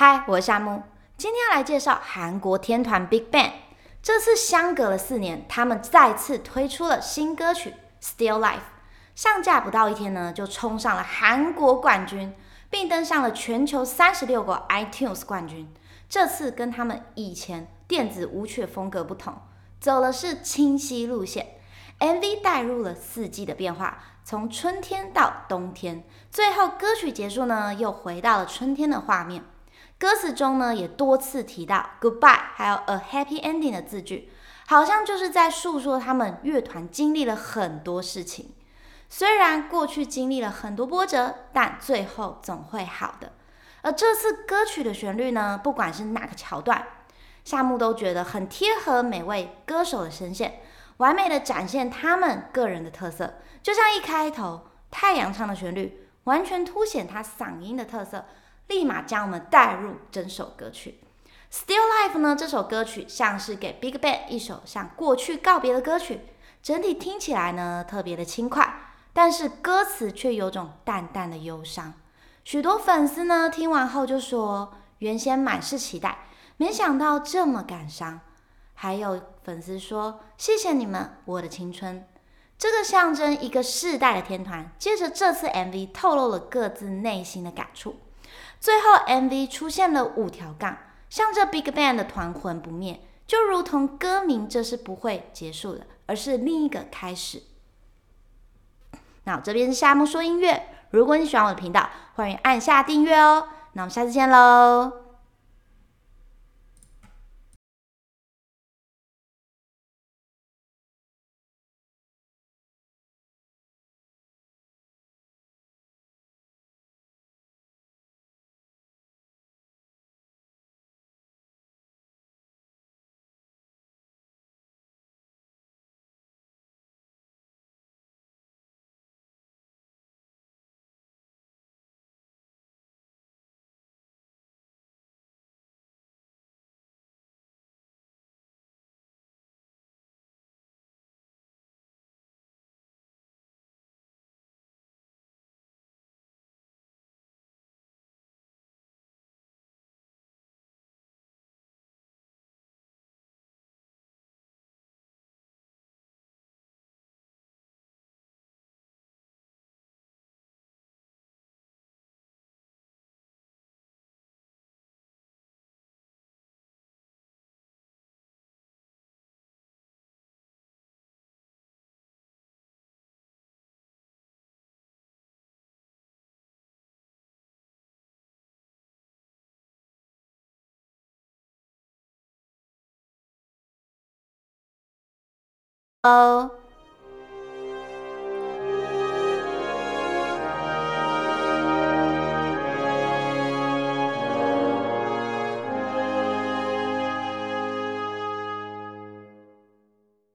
嗨，我是夏木，今天要来介绍韩国天团 BigBang。这次相隔了四年，他们再次推出了新歌曲《Still Life》，上架不到一天呢，就冲上了韩国冠军，并登上了全球三十六个 iTunes 冠军。这次跟他们以前电子舞曲风格不同，走的是清晰路线，MV 带入了四季的变化，从春天到冬天，最后歌曲结束呢，又回到了春天的画面。歌词中呢，也多次提到 goodbye，还有 a happy ending 的字句，好像就是在诉说他们乐团经历了很多事情。虽然过去经历了很多波折，但最后总会好的。而这次歌曲的旋律呢，不管是哪个桥段，夏木都觉得很贴合每位歌手的声线，完美的展现他们个人的特色。就像一开头太阳唱的旋律，完全凸显他嗓音的特色。立马将我们带入整首歌曲。Still Life 呢，这首歌曲像是给 BigBang 一首向过去告别的歌曲，整体听起来呢特别的轻快，但是歌词却有种淡淡的忧伤。许多粉丝呢听完后就说，原先满是期待，没想到这么感伤。还有粉丝说，谢谢你们，我的青春。这个象征一个世代的天团，借着这次 MV 透露了各自内心的感触。最后，MV 出现了五条杠，向着 BigBang 的团魂不灭，就如同歌名，这是不会结束的，而是另一个开始。那我这边是夏木说音乐，如果你喜欢我的频道，欢迎按下订阅哦。那我们下次见喽。哦。